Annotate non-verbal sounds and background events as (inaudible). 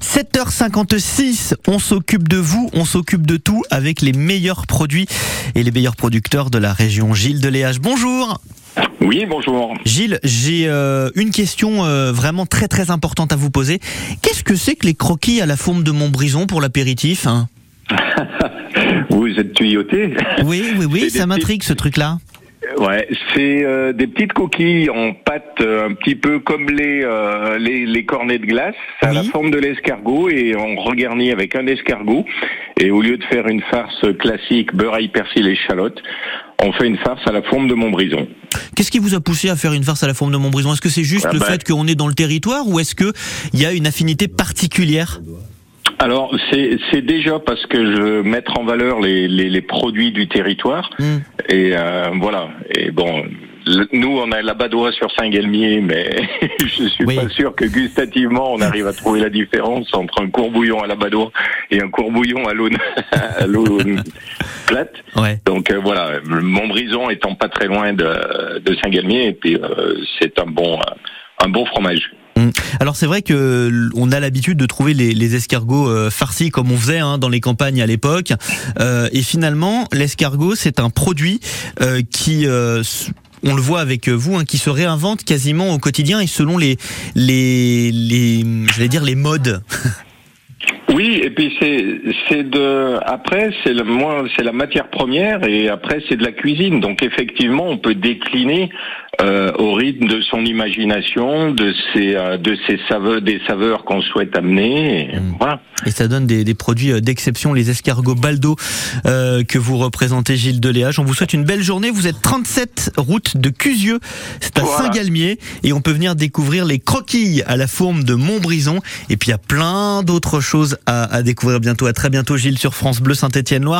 7h56, on s'occupe de vous, on s'occupe de tout avec les meilleurs produits et les meilleurs producteurs de la région. Gilles Deléage, bonjour. Oui, bonjour. Gilles, j'ai euh, une question euh, vraiment très très importante à vous poser. Qu'est-ce que c'est que les croquis à la forme de Montbrison pour l'apéritif hein? (laughs) Vous êtes tuyauté? Oui, oui, oui, ça m'intrigue ce truc-là. Ouais, c'est euh, des petites coquilles en pâte euh, un petit peu comme les, euh, les, les cornets de glace, à la Oui. forme de l'escargot et on regarnit avec un escargot. Et au lieu de faire une farce classique beurre, ail, persil et chalotte, on fait une farce à la forme de Montbrison. Qu'est-ce qui vous a poussé à faire une farce à la forme de Montbrison Est-ce que c'est juste Ah le bah. fait qu'on est dans le territoire ou est-ce que il y a une affinité particulière? Alors c'est c'est déjà parce que je veux mettre en valeur les, les, les produits du territoire. Hmm. Et euh, voilà. Et bon, nous, on a la badoie sur Saint-Galmier, mais (laughs) je suis Oui. pas sûr que gustativement, on arrive à trouver la différence entre un courbouillon à la badoie et un courbouillon à l'eau (laughs) plate. Ouais. Donc euh, voilà, Montbrison étant pas très loin de, de Saint-Galmier, et puis euh, c'est un bon euh, un bon fromage. Alors c'est vrai que on a l'habitude de trouver les, les escargots euh, farcis comme on faisait hein, dans les campagnes à l'époque. Euh, et finalement, l'escargot c'est un produit euh, qui euh, on le voit avec vous, hein, qui se réinvente quasiment au quotidien et selon les les les, j'allais dire les modes. (laughs) Oui, et puis c'est de après c'est le moi c'est la matière première et après c'est de la cuisine. Donc effectivement, on peut décliner euh, au rythme de son imagination, de ses euh, de ses saveurs des saveurs qu'on souhaite amener. Et Mm. Voilà. Et ça donne des, des produits euh, d'exception, les escargots Baldo euh, que vous représentez, Gilles Deléage. On vous souhaite une belle journée. Vous êtes 37 route de Cusieux, c'est à Voilà. Saint-Galmier, et on peut venir découvrir les croquilles à la forme de Montbrison. Et puis il y a plein d'autres choses à, à découvrir bientôt. À très bientôt, Gilles, sur France Bleu Saint-Étienne-Loire.